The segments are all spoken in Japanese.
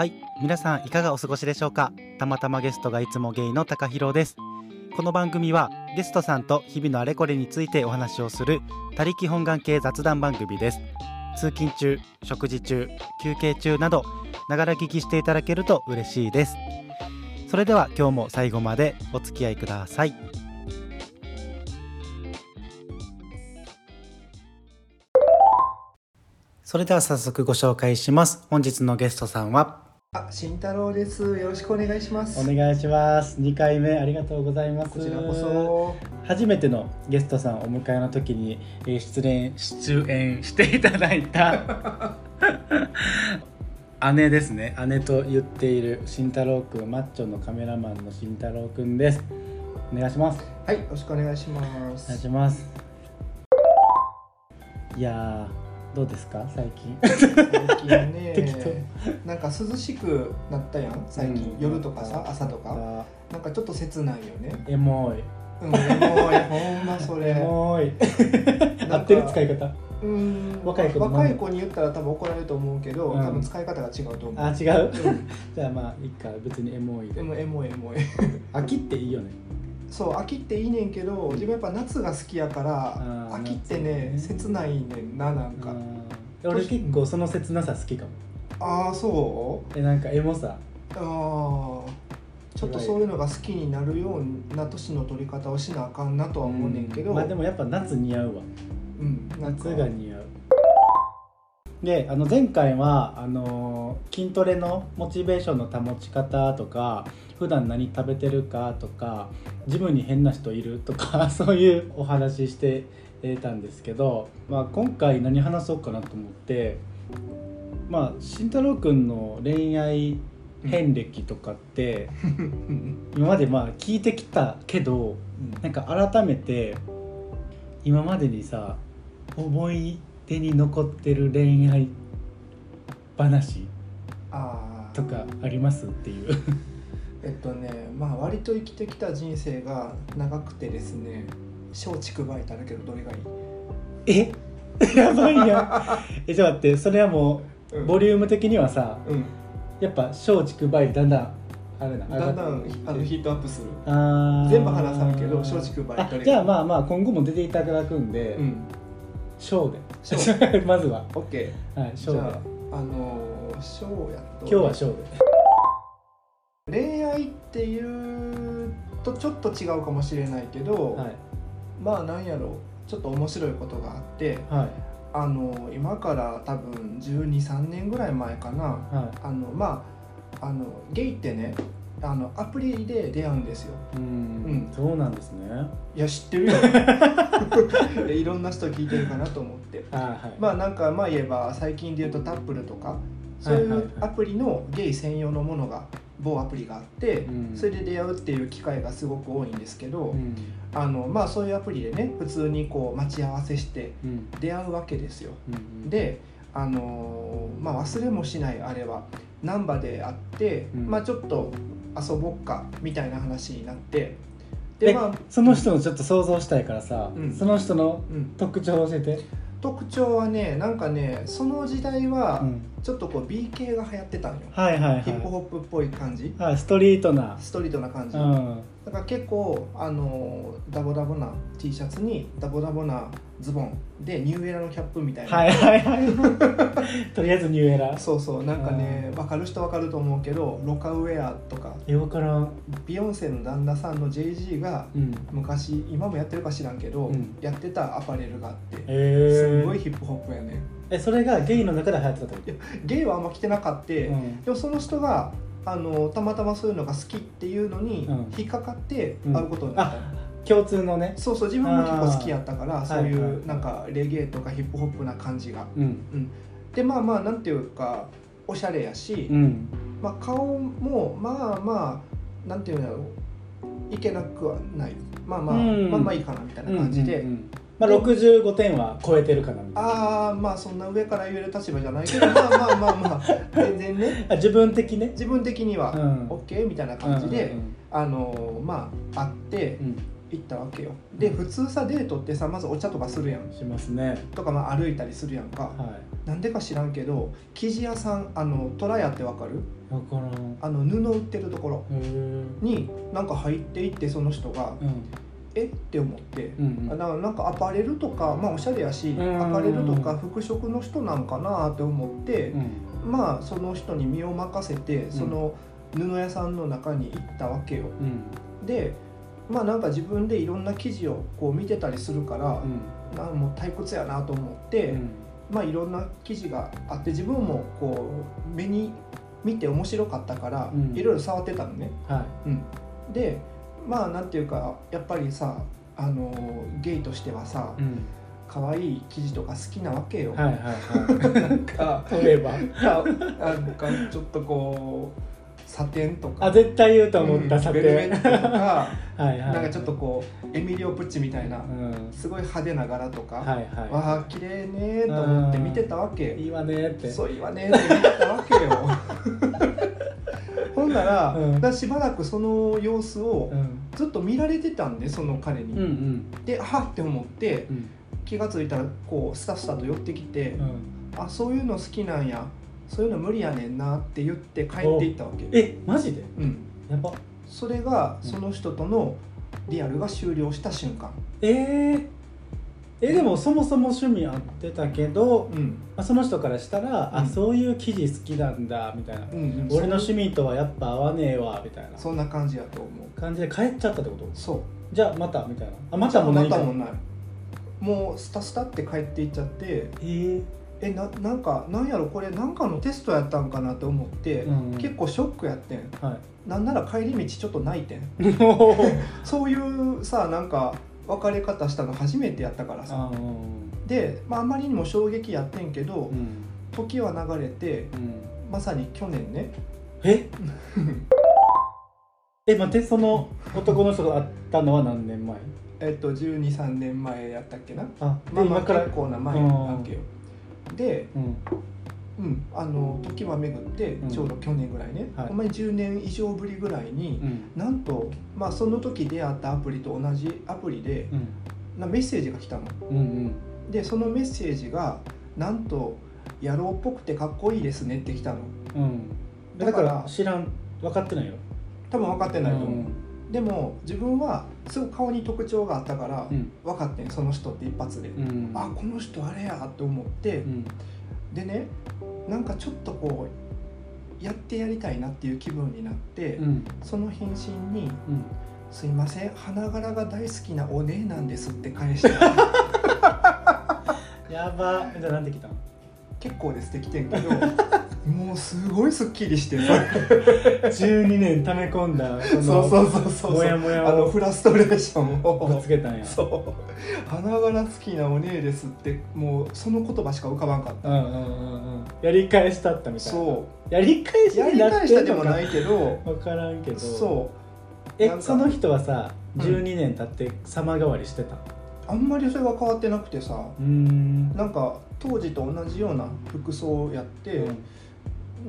はい皆さんいかがお過ごしでしょうか？たまたまゲストがいつもゲイの高弘です。この番組はゲストさんと日々のあれこれについてお話をする他力本願系雑談番組です。通勤中食事中休憩中などながら聞きしていただけると嬉しいです。それでは今日も最後までお付き合いください。それでは早速ご紹介します。本日のゲストさんはあ、慎太郎です。よろしくお願いします。お願いします2回目ありがとうございますこちらこそ。初めてのゲストさんをお迎えの時に、えー出演出演していただいた 姉ですね姉と言っている慎太郎くんマッチョのカメラマンの慎太郎くんですお願いしますはい、よろしくお願いしまお願いす。しますいやーどうですか？最近。最近 適ね、なんか涼しくなったやん？最近、うん。夜とかさ、朝とか。あなんかちょっと切ないよね。エモい。うん、もうほんまそエれ。モい。合ってる使い方？うん、若い子の若い子に言ったら多分怒られると思うけど、うん。多分使い方が違うと思う。あ違う？うん。じゃあまあいいか。別にエモいで。でもエモいエモい。秋っていいよねそう秋っていいねんけど自分やっぱ夏が好きやから秋ってね切ないねんななんか。うん。俺結構その切なさ好きかも。ああそう？えなんかエモさ。ああちょっとそういうのが好きになるような年の取り方をしなあかんなとは思うねんけど、まあでもやっぱ夏似合うわ。うん、夏が似合うであの前回はあのー筋トレのモチベーションの保ち方とか普段何食べてるかとかジムに変な人いるとか そういうお話ししてたんですけど、まあ、今回何話そうかなと思ってまあ慎太郎くんの恋愛遍歴とかって 今までまあ聞いてきたけどなんか改めて今までにさ思い出に残ってる恋愛話とかありますっていう。えっとねまあ割と生きてきた人生が長くてですね松竹梅ってあるけどどれがいい、え？やばいやん。えちょっと待ってそれはもううボリューム的にはさうん、やっぱ松竹梅だんだんあれなだんだんあのヒートアップする。あー。全部話さんけど松竹梅じゃあまあまあ今後も出ていただくんでうん。小で小まずは。オッケはい小でーじゃああのー小やと。今日は小で恋愛っていうとちょっと違うかもしれないけど、はい。まあなんやろちょっと面白いことがあってはい。あの今から多分1 2 3年ぐらい前かな。はあのまああのゲイってねあのアプリで出会うんですよ。いうん。うん。そうなんですね。いや知ってるよ。いろんな人聞いてるかなと思って。はいはい。まあなんかまあ言えば最近で言うとタップルとかそういうアプリのゲイ専用のものが某アプリがあって、うん。それで出会うっていう機会がすごく多いんですけど、うん。あのまあそういうアプリでね普通にこう待ち合わせしてうん。出会うわけですよ。うんであのーまあ忘れもしないあれは難波で会って、うん。まあちょっと遊ぼっかみたいな話になってえでまあ、その人のちょっと想像したいからさ、うん。その人のうん、特徴を教えて、特徴はねなんかねその時代はうんちょっとこう B 系が流行ってたんよ、はいはいはい。ヒップホップっぽい感じ。はいストリートな。ストリートな感じ、うん。だから結構あのダボダボな T シャツにダボダボなズボン。でニューエラのキャップみたいな、はいはいはい。とりあえずニューエラ。ーそうそう。なんかね分かる人分かると思うけどロカウェアとか。え分からん。ビヨンセの旦那さんの JG がうん。昔今もやってるか知らんけど、うん。やってたアパレルがあって。えー、すごいヒップホップやねえそれがゲイの中で流行ってたってこゲイはあんま着てなかった、と、うん。でもその人があのたまたまそういうのが好きっていうのにうん。引っかかってうん。会うことになった、あ共通のね。そうそう自分も結構好きやったからーそういうなんかレゲエとかヒップホップな感じが。うん。でまあまあなんていうかおしゃれやし、うん。まあ、顔もまあまあなんていうんだろう。いけなくはない。まあまあ、うん。まあまあいいかなみたいな感じで、うんうんうんまあ、65点は超えてるかなみたいな。ああまあそんな上から言える立場じゃないけど。まあまあまあまあ。全然ね。あ自分的ね自分的にはうん。OK みたいな感じで、うんあのまあ会ってうん。行ったわけよ。で普通さデートってさまずお茶とかするやん。しますね。とかまあ歩いたりするやんか。はなんでか知らんけど生地屋さんあの虎屋ってわかる？分からん。あの布売ってるところになんか入っていってその人がうんえ？って思って。うんうん。なんかアパレルとかまあおしゃれやしうんアパレルとか服飾の人なんかなって思って。うん。まあその人に身を任せてその布屋さんの中に行ったわけよ。うん。でまあなんか自分でいろんな生地をこう見てたりするからうん。なんもう退屈やなと思って、うん。まあいろんな記事があって自分もこう目に見て面白かったから、うん。いろいろ触ってたのね。はうん、でまあなんていうかやっぱりさあのゲイとしてはさいうん。可愛い生地とか好きなわけよ。はいはいはなんかい例えば。かなんかちょっとこうサテンとか。あ絶対言うと思ったうんさベルベてットとか。はいはい。なんかちょっとこうエミリオ・プッチみたいなうん。すごい派手な柄とか、はいはわあ綺麗ねと思って見てたわけいいいわねって。そういいわねって見てたわけよほんなら,、うん。しばらくその様子をうん。ずっと見られてたんでその彼に、うんうん。ではっって思ってうん。気が付いたらこうスタスタと寄ってきて、うん。あそういうの好きなんや。そういうの無理やねんなって言って帰っていったわけ。えマジで？うん、やば。それがその人とのリアルが終了した瞬間。えー、えでもそもそも趣味合ってたけど、うん。まあ、その人からしたら、うん。あそういう記事好きなんだみたいな、うんうん。俺の趣味とはやっぱ合わねえわみたいな。そんな感じやと思う。感じで帰っちゃったってこと？そう。じゃあまたみたいな。あまたもま何かたもない。もうスタスタって帰っていっちゃってえ。ー、えななんかなんやろ？これなんかのテストやったんかなって思って、うん結構ショックやってん。はい。なんなら帰り道ちょっと泣いてん。そういうさなんか別れ方したの初めてやったからさ。で、まあ、あまりにも衝撃やってんけど、うん。時は流れてうん。まさに去年ね。え？え待ってその男の人が会ったのは何年前？えっと123年前やったっけな。あでまあまあ今から結構な前なわけよ。でうんうん。あの時は巡ってうん。ちょうど去年ぐらいね、はい。ほんまに10年以上ぶりぐらいに、うん。なんと、まあ、その時出会ったアプリと同じアプリでうん。なメッセージが来たの。うんうん。でそのメッセージがなんと「野郎っぽくてかっこいいですね」って来たの。うん。だからら知らん分かってないよ多分分かってないと思う、うんでも自分はすごく顔に特徴があったからうん。分かってんその人って一発で、うんあこの人あれやって思ってう、んでねなんかちょっとこうやってやりたいなっていう気分になって、うん。その返信にうん「すいません花柄が大好きなお姉なんです」って返した。やば。じゃあなんて来たの？結構ですってきてんけどもうすごいすっきりして さ12年溜め込んだそのそうそうそうそう。もやもやあのをフラストレーションぶをつけたんや。そう。花柄好きなお姉ですってもうその言葉しか浮かばんかった。うんうんうんうんやり返したったみたいな。そやり返しうやり返してたでもないけど分からんけど。そう。えその人はさうん。12年経って様変わりしてたあんまりそれが変わってなくてさ。うーん。なんか当時と同じような服装をやって、うん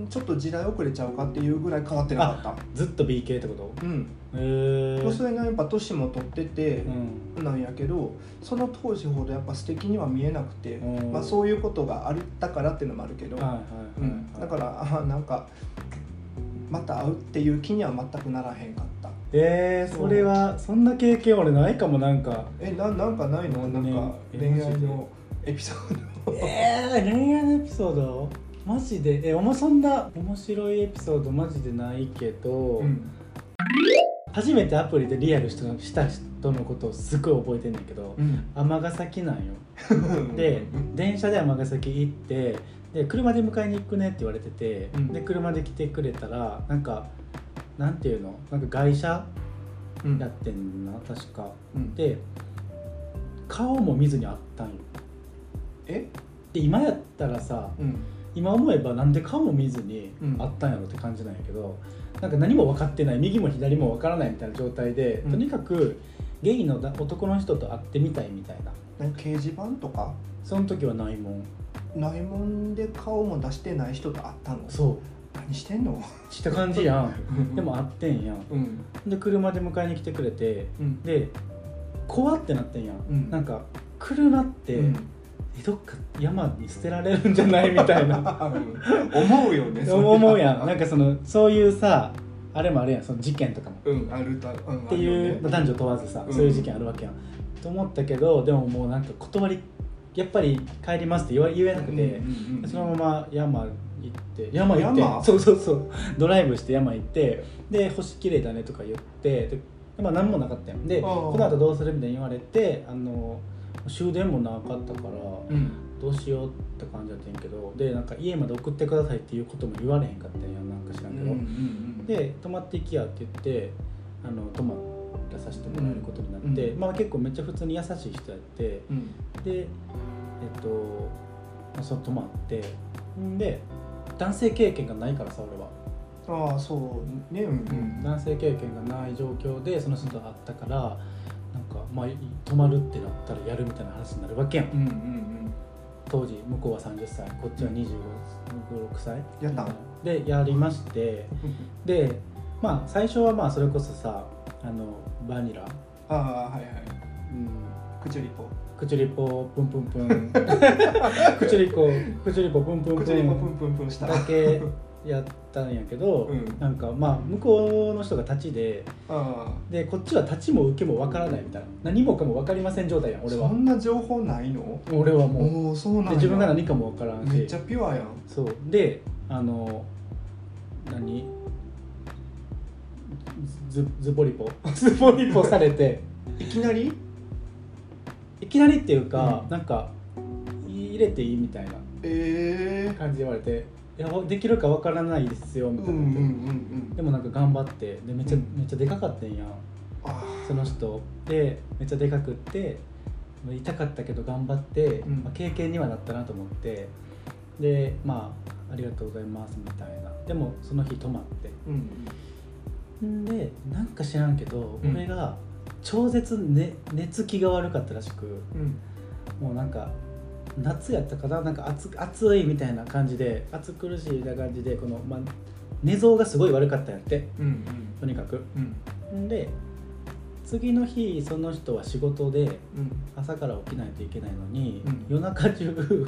ちょっと時代遅れちゃうかっていうぐらい変わってなかっずっと BK ってこと？たうん。へえまあそれがやっぱ年も取っててうん。なんやけどその当時ほどやっぱ素敵には見えなくて、うん。まあ、そういうことがあったからっていうのもあるけど、だからあなんかまた会うっていう気には全くならへんかった。えー、それはそんな経験俺ないかもなんか。えななんかないの？なんかね恋愛のエピソード。えー、恋愛のエピソード？マジで？えおもそんな面白いエピソードマジでないけど、うん。初めてアプリでリアルしたした人のことをすごい覚えてんねんけどうん。尼崎なんよ。で電車で尼崎行ってで車で迎えに行くねって言われてて、うん。で車で来てくれたらなんかなんていうの？なんか外車うん。やってんな確か。うん。で顔も見ずに会ったんよ。え？で今やったらさうん今思えばなんで顔も見ずにうん。会ったんやろって感じなんやけど、なんか何も分かってない右も左も分からないみたいな状態で、うん。とにかくゲイのだ男の人と会ってみたいみたいな。何掲示板とか？その時はないもん。ないもんで顔も出してない人と会ったの？そう。何してんの？した感じやん。でも会ってんやん。うん。で車で迎えに来てくれてうん。で怖ってなってんやん、うん。なんか車って、どっか山に捨てられるんじゃないみたいな。思うよね思うやん。なんかそのそういうさあれもあるやん。その事件とかも。うんあると、うん、っていう、まあ男女問わずさ、うん。そういう事件あるわけやん。と思ったけどでももうなんか断りやっぱり帰りますって言わ言えなくて、うんうんうんそのまま山行って山行って？山そうそうそう。ドライブして山行ってで星綺麗だねとか言ってで、まあ、何もなかったやん。でこの後どうするみたいに言われてあの終電もなかったから、うん。どうしようって感じだったんやけどでなんか家まで送ってくださいっていうことも言われへんかったんやなんか知らんけど、うんうんで泊まっていきやって言ってあの泊まらさせてもらえることになって、うん。まあ、結構めっちゃ普通に優しい人やってうん。でえっとまあその泊まってんで男性経験がないからさ俺は、ああそうね。うんうん。男性経験がない状況でその人と会ったからまあい泊まるってなったらやるみたいな話になるわけやん。うんうんうん。当時向こうは30歳こっちは2 5 6歳。やったんでやりまして。でまあ最初はまあそれこそさあのバニラ、ああはいはい。うん、クチュリポ。クチュリポプンプンプン。クチュリコクチュリポプンプンプクチュリポプンンプンプンした。だけやったんやけど、うん。なんかまあ向こうの人が立ちであでこっちは立ちも受けもわからないみたいな。何もかも分かりません状態やんあ俺は。そんな情報ないの？俺はもう。そうなん自分が何かも分からんし。めっちゃピュアやん。そう。であの何？ズズボリポ。ズボリポ。されて。いきなり？いきなりっていうか、うん。なんか入れていいみたいなええ感じで言われて「いやできるかわからないですよ」みたいな、うんうんでもなんか頑張ってでめっちゃ、うん。めっちゃでかかったんやその人。でめっちゃでかくってまあ痛かったけど頑張って、うん。まあ、経験にはなったなと思ってでまあありがとうございますみたいな。でもその日泊まって。うんん。でなんか知らんけど、うん。俺が超絶、ね、寝つきが悪かったらしくうん。もうなんか夏やったかな？なんか暑暑いみたいな感じで暑苦しいみたいな感じでこの、まあ、寝相がすごい悪かったんやって。うんとにかく。うん。んで次の日その人は仕事でうん。朝から起きないといけないのに、うん。夜中中うん。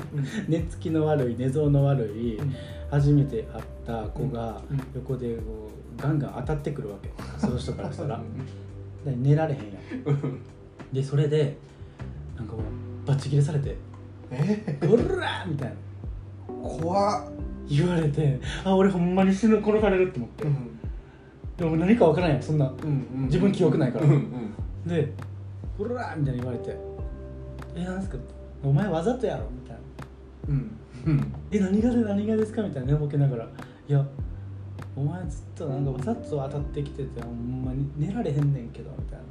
寝つきの悪い寝相の悪い、うん。初めて会った子がうん。横でこうガンガン当たってくるわけ。その人からしたら。で寝られへんやん。うん。でそれでなんかもうバッチ切れされてえ「おら!」みたいな。怖っ。言われてあ俺ほんまに死ぬ殺されるって思って、うん。でも何か分からんやんそんな。うんうん自分記憶ないから。うんうん。で「おら!」みたいに言われて「えなんですか?」お前わざとやろ」みたいな。うん。うん「え何がで何がですか?」みたいな寝ぼけながら「いやお前ずっとなんかわざと当たってきててほんまに寝られへんねんけど」みたいな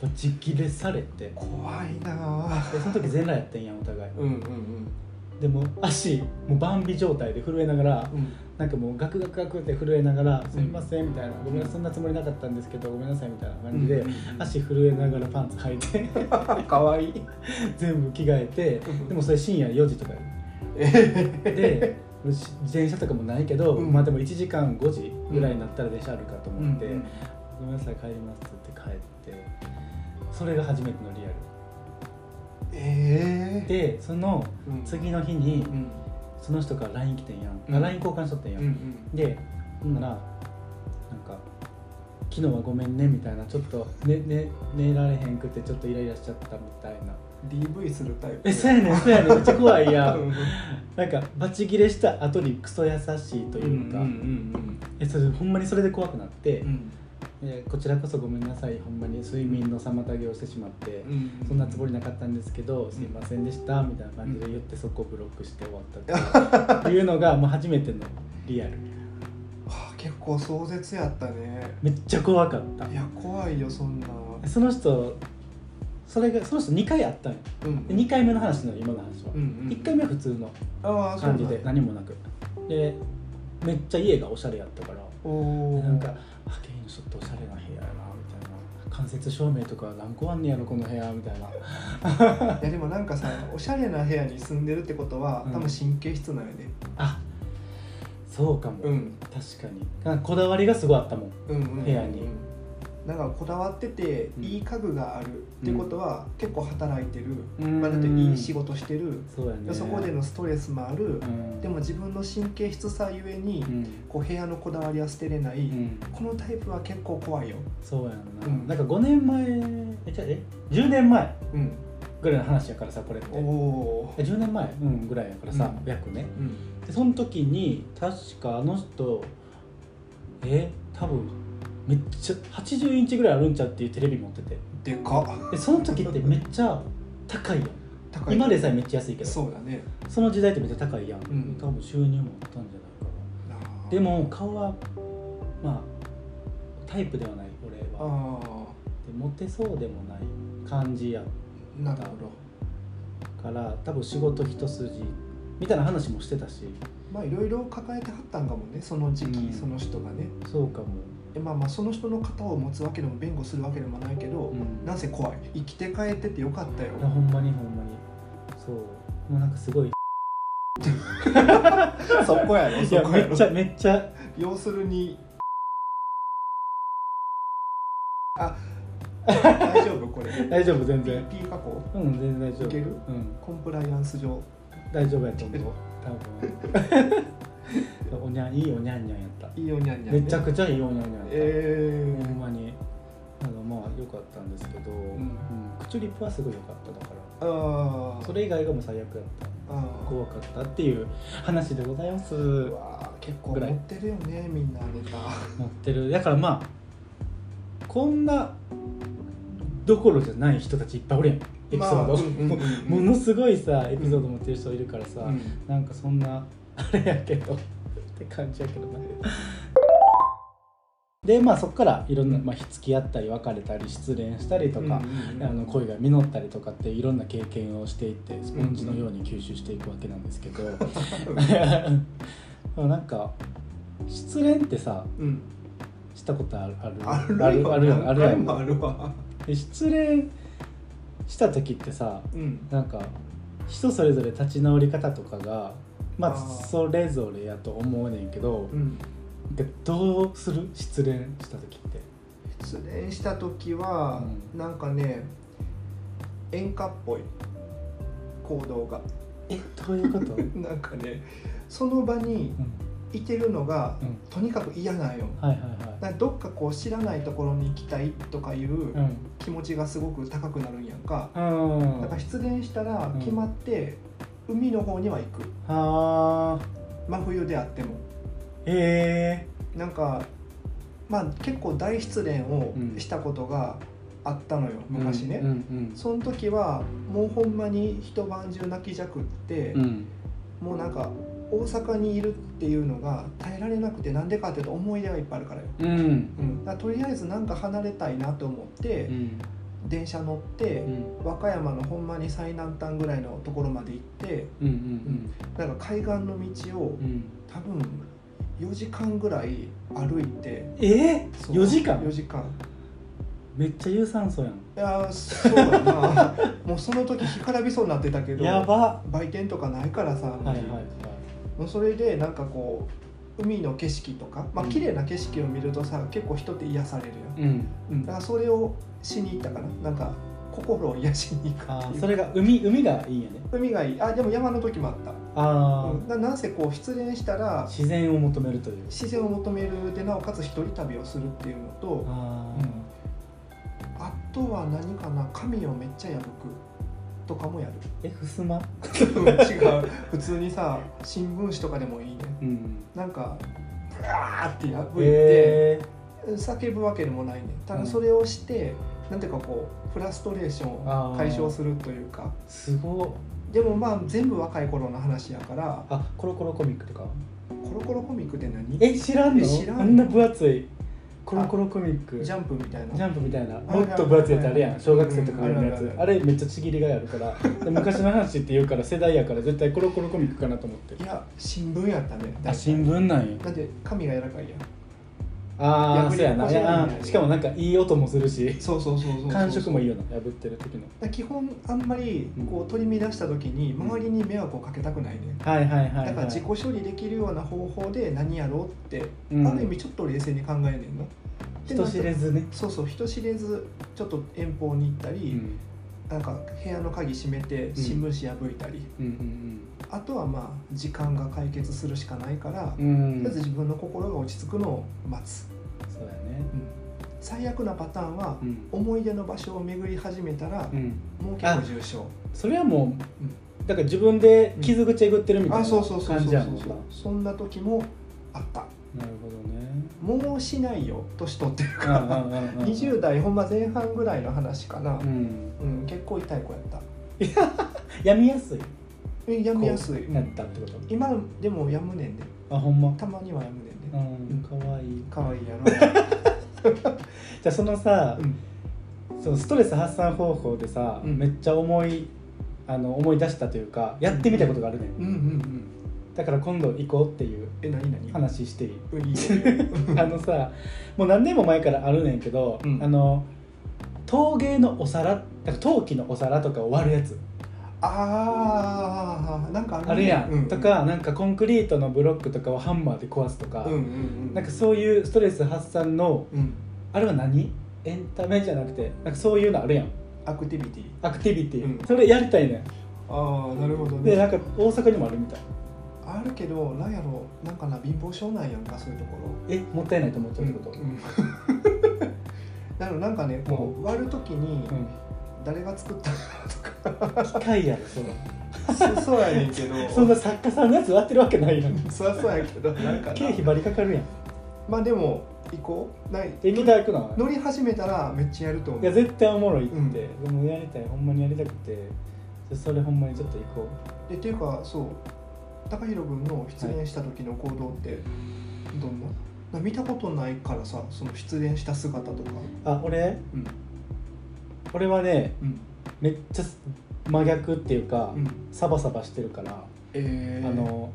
バチ切れされて。怖いな。あでその時全裸やってんやんお互い。うんうんでも足もうバンビ状態で震えながらうん。なんかもうガクガクガクって震えながら「んすみません」みたいな「ごめんそんなつもりなかったんですけどごめんなさい」みたいな感じで、うん足震えながらパンツ履いて。かわいい。全部着替えてうんでもそれ深夜4時とかえで自転車とかもないけど、うん。まあでも1時間5時ぐらいになったら電車あるかと思って「うんごめんなさい帰ります」って言って帰ってそれが初めてのリアえルでそのうん。次の日にうん。その人から LINE 来てんやん、うん。あ LINE 交換しとってんやん、うんでほんならなんか「昨日はごめんね」みたいなちょっと寝寝寝られへんくてちょっとイライラしちゃったみたいな。DV するタイプ。えそうやねんそうやねん。めっちゃ怖いやん。うん。なんかバチ切れした後にクソ優しいというか、うんうん。えそれほんまにそれで怖くなって、うんえこちらこそごめんなさい。ほんまに睡眠の妨げをしてしまって、うん。そんなつもりなかったんですけど、すいませんでしたみたいな感じで言ってそこをブロックして終わったって いうのが、まあ、初めてのリアル。はあ結構壮絶やったね。めっちゃ怖かった。いや怖いよそんなその人それがその人2回会ったんよ。うん。で2回目の話なの今の話は、うんうん。1回目は普通の感じで何もなく。でめっちゃ家がおしゃれやったから。なんか「あちょっとおしゃれな部屋やな」みたいな。間接照明とか何個あんねやろこの部屋みたいな。いやでもなんかさおしゃれな部屋に住んでるってことはうん。多分神経質なんよね。あそうかも、うん。確かに。こだわりがすごいあったもんうんうん。部屋になんかこだわっててうん。いい家具があるってことは結構働いてる、うん。まあ、だっていい仕事してる、そね。でそこでのストレスもある、うん。でも自分の神経質さゆえに、うん。こう部屋のこだわりは捨てれない、うん。このタイプは結構怖いよ、そうやんな、うん。なんか5年前えじゃあえ10年前うん、ぐらいの話やからさこれって。おおえ10年前、うん、ぐらいやからさ、うん。約ね。うん。でその時に確かあの人え多分めっちゃ80インチぐらいあるんちゃうっていうテレビ持ってて。でかっ。でその時ってめっちゃ高いやん。高い。今でさえめっちゃ安いけど。そうだね。その時代ってめっちゃ高いやん、ん。多分収入もあったんじゃないかな。でも顔はまあタイプではない俺は。あでモテそうでもない感じやあなるほど。から多分仕事一筋みたいな話もしてたし。まあいろいろ抱えてはったんかもねその時期、うん。その人がね。そうかも、でまあまあその人の型を持つわけでも弁護するわけでもないけど、うん、なんせ怖い。生きて帰っててよかったよ。ほんまにほんまに。そう。もうなんかすごい。そこやろいそこやろ。やめっちゃめっちゃ。要するに。あ大丈夫これ。大丈夫全然。P 加工？うん全然大丈夫。いける？うん。コンプライアンス上。大丈夫やと思う。多分 おにゃいいおにゃんにゃんやった。いいよにゃんにゃん、ね、めちゃくちゃいいおにゃんにゃんやった、えほんまに。あのまあ良かったんですけど、うん。クチュリップはすごい良かっただから。ー、あー。それ以外がもう最悪やった。怖かったっていう話でございます。うわー結構持ってるよねみんなネタ。持ってる。だからまあこんなどころじゃない人たちいっぱいおるやん。エピソード、まあうんうんうん。うんものすごいさエピソード持ってる人いるからさ、うん。なんかそんなあれやけどって感じやけどなでまあそこからいろんな、まあ、付き合ったり別れたり失恋したりとか、うんうんうんあの恋が実ったりとかっていろんな経験をしていってスポンジのように吸収していくわけなんですけど、でもなんか失恋ってさうん。したことあるある？あるあるあるあるあるわ。で失恋した時ってさうん。なんか人それぞれ立ち直り方とかがまあそれぞれやと思うねんけどうん。どうする？失恋した時って。失恋した時は、うなんかね演歌っぽい。行動が。えどういうこと、う んなんかねその場にいてるのが、うん。とにかく嫌なんよ。はいはいだからどっかこう知らないところに行きたいとかいうはい気持ちがすごく高くなるんやんか、うん。うんだから失恋したらうん。決まって海の方には行く。はあ。真冬であっても。え。なんかまあ結構大失恋をうん。したことがあったのよ、ー、昔ね、うんうんその時はもうほんまに一晩中泣きじゃくって、うん。うんもうなんか大阪にいるっていうのが耐えられなくてなんでかっていうと思い出がいっぱいあるからよ、うん。うん、とりあえずなんか離れたいなと思って、うん電車乗って、うん。和歌山のほんまに最南端ぐらいのところまで行ってうんうんなんか海岸の道をうん。多分4時間ぐらい歩いてえー、そう。4時間？4時間。めっちゃ有酸素やん。いやーそうだな。もうその時干からびそうになってたけどやば。売店とかないからさ、はいはいはい。もうそれでなんかこう海の景色とかまあうん。綺麗な景色を見るとさ結構人って癒されるよ、うん。うん、だからそれをしに行ったかな。なんか心を癒しに行くそれが海海がいいんやね。海がいい。あでも山の時もあった。ああ、うん、ななんせこう失恋したら自然を求めるという。自然を求めるでなおかつ一人旅をするっていうのとああとは何かな。髪をめっちゃ破くとかもやる。ーえふすま？うん違う。普通にさ 新聞紙とかでもいいね。うんなんかブワーって破いて、え叫ぶわけでもないね。たうん。だそれをして、なんていうかこうフラストレーションを解消するというか。すごっ。でもまあ全部若い頃の話やから。あコロコロコミックとか？コロコロコミックって何？え知らんの？え知らんのあんな分厚いコロコロコミック。ジャンプみたいな。ジャンプみたいな。はいもっと分厚いやつあるやはいん。小学生とかがやるやつ。うん。あれめっちゃちぎりがいあるから。で昔の話って言うから世代やから絶対コロコロコミックかなと思っていや新聞やったね。あ新聞なんや。だって紙が柔らかいやんああそうやな。しかもなんかいい音もするし。そうそうそうそう感触もいいよな破ってる時の。基本あんまりこう取り乱した時に周りに迷惑をかけたくないね、はいはいはいはい。だから自己処理できるような方法で何やろうって、うん。ある意味ちょっと冷静に考えねんの人知れずね、そうそう人知れずちょっと遠方に行ったり、うんなんか部屋の鍵閉めて新聞紙破いたり、うんうんあとはまあ時間が解決するしかないから、うんうん。とりあえず自分の心が落ち着くのを待つ、そうやね。最悪なパターンは、うん。思い出の場所を巡り始めたら、うん。もう結構重症。それはもうだから自分で傷口えぐってるみたいなあそうそうそうそうそう。感じやもんな。そんな時もあったなるほどね。もうしないよ年取ってるうんから、うんうんうん20代ほんま前半ぐらいの話かな、うん。うん結構痛い子やった。やみやすい。えやみやすい、こうやったってこと？今でもやむねんで。あほんま？たまにはやむねんで。うんかわいい。かわいいやろ、じゃあそのさうん。そのストレス発散方法でさうん。めっちゃ思いあの思い出したというかやってみたことがあるねん。うんうんうんだから今度行こうっていうえ何何？話していい？あのさもう何年も前からあるねんけど、うん。あの陶芸のお皿陶器のお皿とかを割るやつ。ああなんかある,、あるやん、うとかなんかコンクリートのブロックとかをハンマーで壊すとか、うんうんうんなんかそういうストレス発散のうん。あれは何？エンタメじゃなくてなんかそういうのあるやん。アクティビティアクティビティ、うん。それやりたいねああなるほどね。んでなんか大阪にもあるみたいあるけどなんやろなんかな貧乏症なんやんかそういうところ。えもったいないと思っちゃうってこと、うん。なのなんかねこう割るときにうん。誰が作ったのとか。機械やろそれ。そそうやねんけど。そんな作家さんのやつ割ってるわけないやんそりゃそうやけどなんかな。経費バリかかるやん。まあでも行こう。ない。行きたくない？乗り始めたらめっちゃやると思う。いや絶対おもろいって、うん。でもやりたいほんまにやりたくて。それほんまにちょっと行こでっていうかそう高弘君の失恋した時の行動ってどんな、な見たことないからさその失恋した姿とか。うあ俺？うん。俺はねうん。めっちゃ真逆っていうか、うん。サバサバしてるから、えー、あの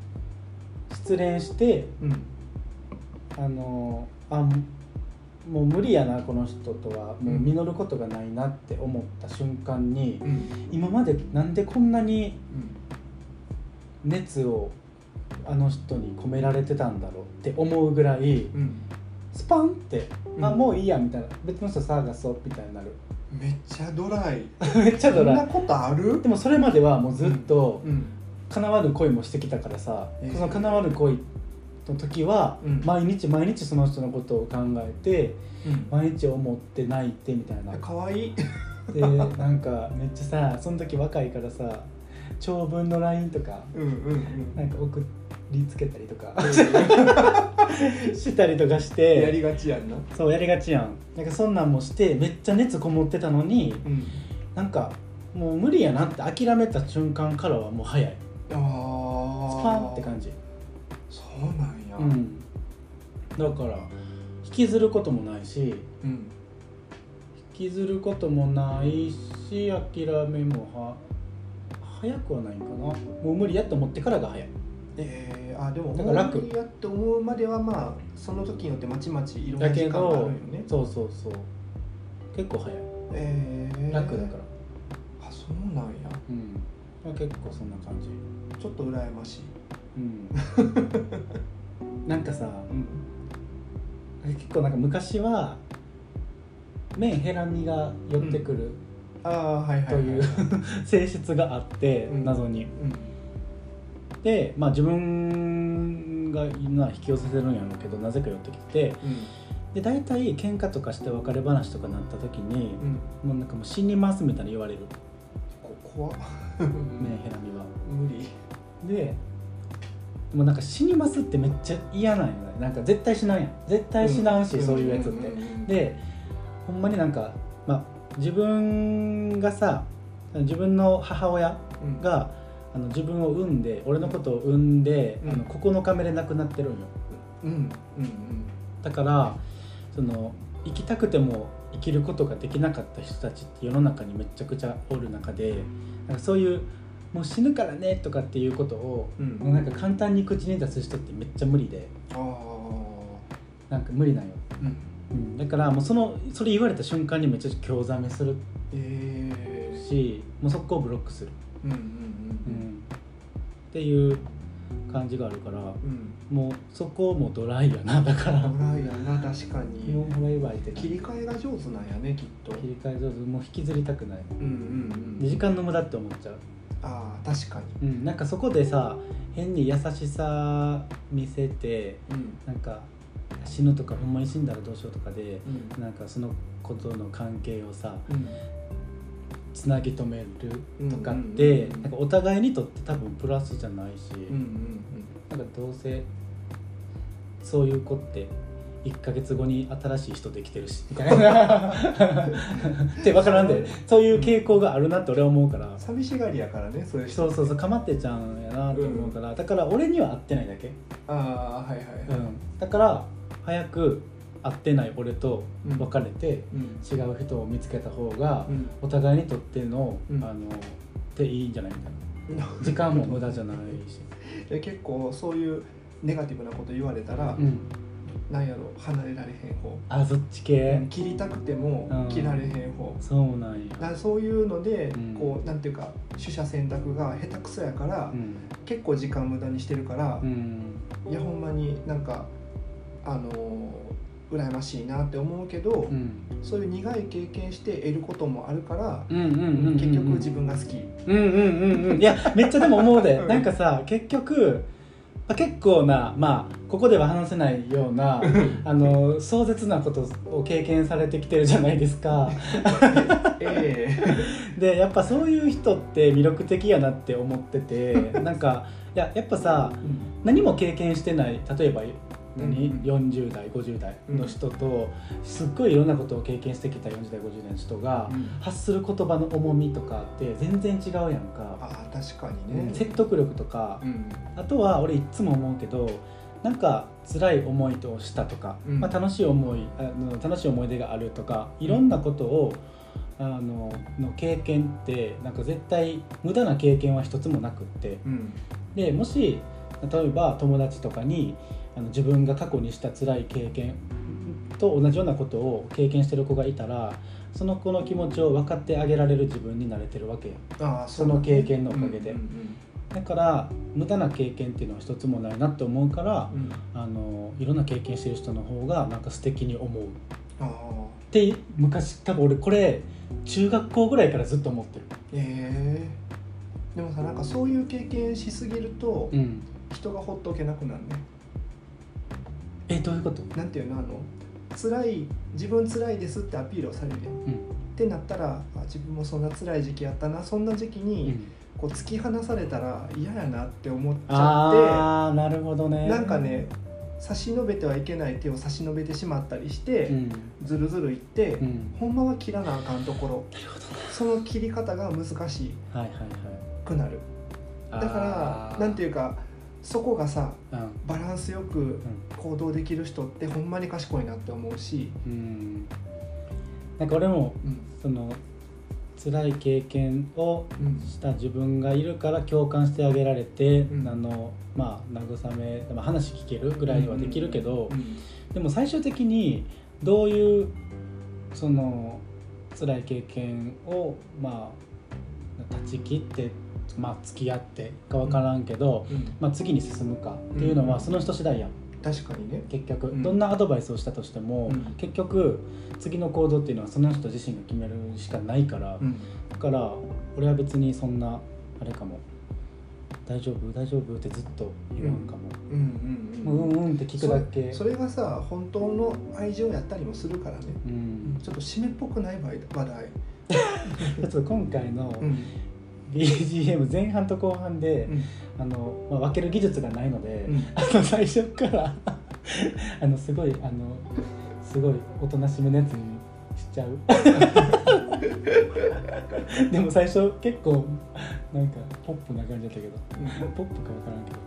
失恋してうん。あのあもう無理やなこの人とは。もう実ることがないなって思った瞬間に、うん。今までなんでこんなにうん熱をあの人に込められてたんだろうって思うぐらいうん。スパンって、うん。あもういいやみたいな。別の人探そうみたいになる。めっちゃドライ。めっちゃドライ。そんなことある？でもそれまではもうずっとうん。叶わぬ恋もしてきたからさ、えーその叶わぬ恋の時は、うん。毎日毎日その人のことを考えてうん。毎日思って泣いてみたいな。かわいい。でなんかめっちゃさその時若いからさ長文の LINE とかうんうんうん。なんか送りつけたりとか したりとかしやりてがちやんな。そうやりがちやん。なんかそんなんもしてめっちゃ熱こもってたのにうん。なんかもう無理やなって諦めた瞬間からはもう早い。ああスパンって感じ。そうなんや。うん。だから引きずることもないしうん。引きずることもないし諦めもは早くはないんかな。もう無理やと思ってからが早い。えー、あでもだから楽。やって思うまではまあその時によってまちまちいろんなだけ時間があるよどねそうそうそう。結構早い。えー、楽だから。あそうなんや。うん。まあ結構そんな感じ。ちょっと羨ましい。うん。なんかさうん。結構なんか昔は麺ヘラミが寄ってくるという 性質があってうん。謎に。うん。でまあ自分が今引き寄せてるんやろうけどなぜか寄ってきてで大体喧嘩とかして別れ話とかなった時にうん。うんもうなんかもう死にますみたいに言われる。こ怖っ。麺ヘラミは。無理。でもうなんか死にますってめっちゃ嫌なんよね。なんか絶対死なんやん。絶対死なんし、そういうやつって、ん。ん。ん。でほんまになんか、まあ、自分がさ自分の母親うん。があの自分を産んで俺のことを産んで、うん。あの9日目で亡くなってるんよ。うん。うん。だからその生きたくても生きることができなかった人たちって世の中にめちゃくちゃおる中でなんかそういうもう死ぬからねとかっていうことを、うん。もうなんか簡単に口に出す人ってめっちゃ無理でああなんか無理なんよ、うんうん、だからもうそのそれ言われた瞬間にめっちゃ興ざめする。ええしもう速攻ブロックする、うんうんうんっていう感じがあるからうん。もうそこもドライやな。だから。ドライやな確かもにうバイバイって切り替えが上手なんやねきっと。切り替え上手。もう引きずりたくない。うんうんうん。時間の無駄って思っちゃう、ああ確かに。うん、なんかそこでさ変に優しさ見せてうん。なんか死ぬとかほんまに死んだらどうしようとかでうん。なんかそのことの関係をさうん。つなぎ止めるとかっうんてうんうんうん。なんかお互いにとって多分プラスじゃないし、うんうんなんかどうせそういう子って1ヶ月後に新しい人できてるしみたいな。って分からんでそういう傾向があるなって俺は思うから。うん寂しがりやからねそういう人そうそうそうかまってちゃんやなと思うから、だから俺には合ってないだけ、ああはいはいはい。うん、だから早く合ってない俺と別れて、うん。違う人を見つけた方がうん。お互いにとっての、うん。あのっていいんじゃないみたいな。時間も無駄じゃないし、で結構そういうネガティブなこと言われたら、うん、なんやろ離れられへん方、あそっち系、切りたくてもうん。切られへん方、そうなんや。だそういうので、うん。こうなんていうか取捨選択が下手くそやから、うん。結構時間無駄にしてるからう、ん。いやほんまになんかあのー羨ましいなって思うけど、うん。そういう苦い経験して得ることもあるから、うんうんうんうんうん。結局自分が好き、うんうんうんうん。いやめっちゃでも思うで。うん。なんかさ結局まあ結構なまあここでは話せないようなあの壮絶なことを経験されてきてるじゃないですか。ええ。でやっぱそういう人って魅力的やなって思っててなんかいややっぱさ何も経験してない例えば何、うん。40代50代の人とすっごいいろんなことを経験してきた40代50代の人が発する言葉の重みとかって全然違うやんか、ああ確かにね、説得力とか。うん。あとは俺いっつも思うけどなんか辛い思いをしたとか、うん。まあ、楽しい思いあの楽しい思い出があるとかいろんなことを、あのの経験ってなんか絶対無駄な経験は一つもなくって。うん。でもし例えば友達とかにあの自分が過去にした辛い経験と同じようなことを経験してる子がいたらその子の気持ちを分かってあげられる自分になれてるわけよ。ああその経験のおかげで。うんうんだから無駄な経験っていうのは一つもないなって思うからうん。うんあのいろんな経験してる人の方がなんか素敵に思う。って昔多分俺これ中学校ぐらいからずっと思ってる。ええでもさなんかそういう経験しすぎるとうん。人がほっとけなくなるねえどういうこと？なんていうの？あの辛い自分辛いですってアピールをされるやん。うん。ってなったらあ自分もそんな辛い時期やったな。そんな時期うにん。こう突き放されたら嫌やなって思っちゃっああなるほどね。てなんかね差し伸べてはいけない手を差し伸べてしまったりして、うん。ずるずるいって、うん。ほんまは切らなあかんところなるほどその切り方が難しはいはいはい。くなるだからなんていうかそこがさうん。バランスよく行動できる人ってほんまに賢いなって思うし、うん。なんか俺もうん。その辛い経験をうんした自分がいるから共感してあげられて、うん。あのまあ慰め、まあ、話聞けるぐらいはできるけど、うん。でも最終的にどういうその辛い経験をまあ断ち切って、まあ、付き合ってか分からんけど、うん。まあ、次に進むかっていうのうん。はその人次第やん。確かにね。結局、うん。どんなアドバイスをしたとしても、うん。結局次の行動っていうのはその人自身が決めるしかないから、うん。だから俺は別にそんなあれかも。大丈夫？大丈夫？ってずっと言わんかも、うんうんもううんうんって聞くだけ。それがさ本当の愛情やったりもするからね。うん。ちょっと締めっぽくない場合話題。ちょっと今回のうん BGM 前半と後半で、うん。あのまあ、分ける技術がないので、うん。あの最初から あのすごいあのすごいおとなしめのやつにしちゃう。でも最初結構なんかポップな感じだったけど。ポップか分からんけど。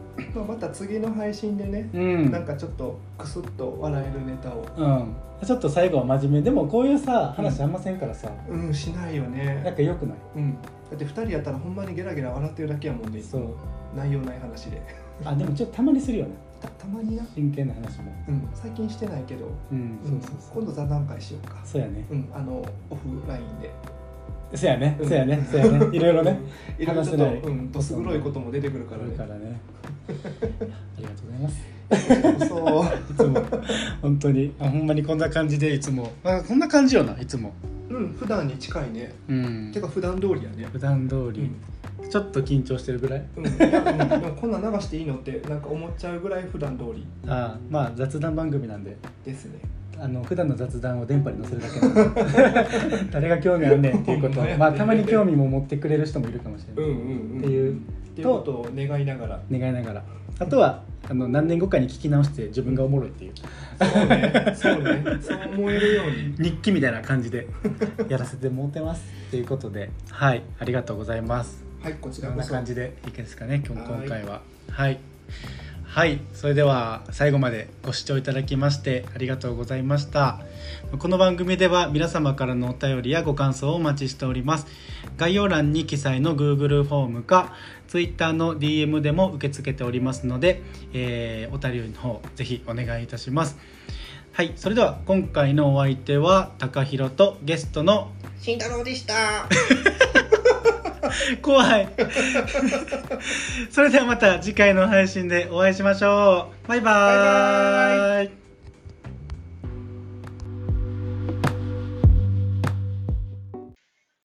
まあまた次の配信でねうん。なんかちょっとクスッと笑えるネタを。うん、ちょっと最後は真面目。でもこういうさ話あんませんからさ、うんしないよなんねかよくない？うんだって2人やったらほんまにゲラゲラ笑ってるだけやもんね。そう。も内容ない話で。あでもちょっとたまにするよね。たたまにな。真剣な。話もうん。最近してないけど。うん。うん。そうそうそう。今度座談会しようか。そうやね。うん。あのオフラインで。そうやね。うん。そうやね。そうやね。いろいろね。いろいろとうん。どす黒いことも出てくるからね。からね。ありがとうございます。そ。ういつも。本当に。あほんまにこんな感じでいつも。あこんな感じよないつもうん普段に近いね。うん。てか普段通りやね。普段通り、うん。ちょっと緊張してるぐらい？うん、いや、うん、でもこんなん流していいのってなんか思っちゃうぐらい普段通り。あまあ雑談番組なんで。ですねあの普段の雑談を電波に載せるだけなんで 誰が興味あんねんっていうことほん。まあたまに興味も持ってくれる人もいるかもしれない、うんうんうん。っていうことを願いながら。願いながら。あとはあの何年後かに聞き直して自分がおもろいっていう。そうね。そうね。そう思えるように。日記みたいな感じで やらせてもらってますということで。はい。ありがとうございます。はいこちらこそ。な感じでいいですかね今はい。今回は。はいはいそれでは最後までご視聴いただきましてありがとうございました。この番組では皆様からのお便りやご感想をお待ちしております。概要欄に記載の Google フォームか Twitter の DM でも受け付けておりますので、えーお便りの方ぜひお願いいたします。はいそれでは今回のお相手は高弘とゲストの慎太郎でした 怖い。それではまた次回の配信でお会いしましょう。バイバーイ。バイバーイ。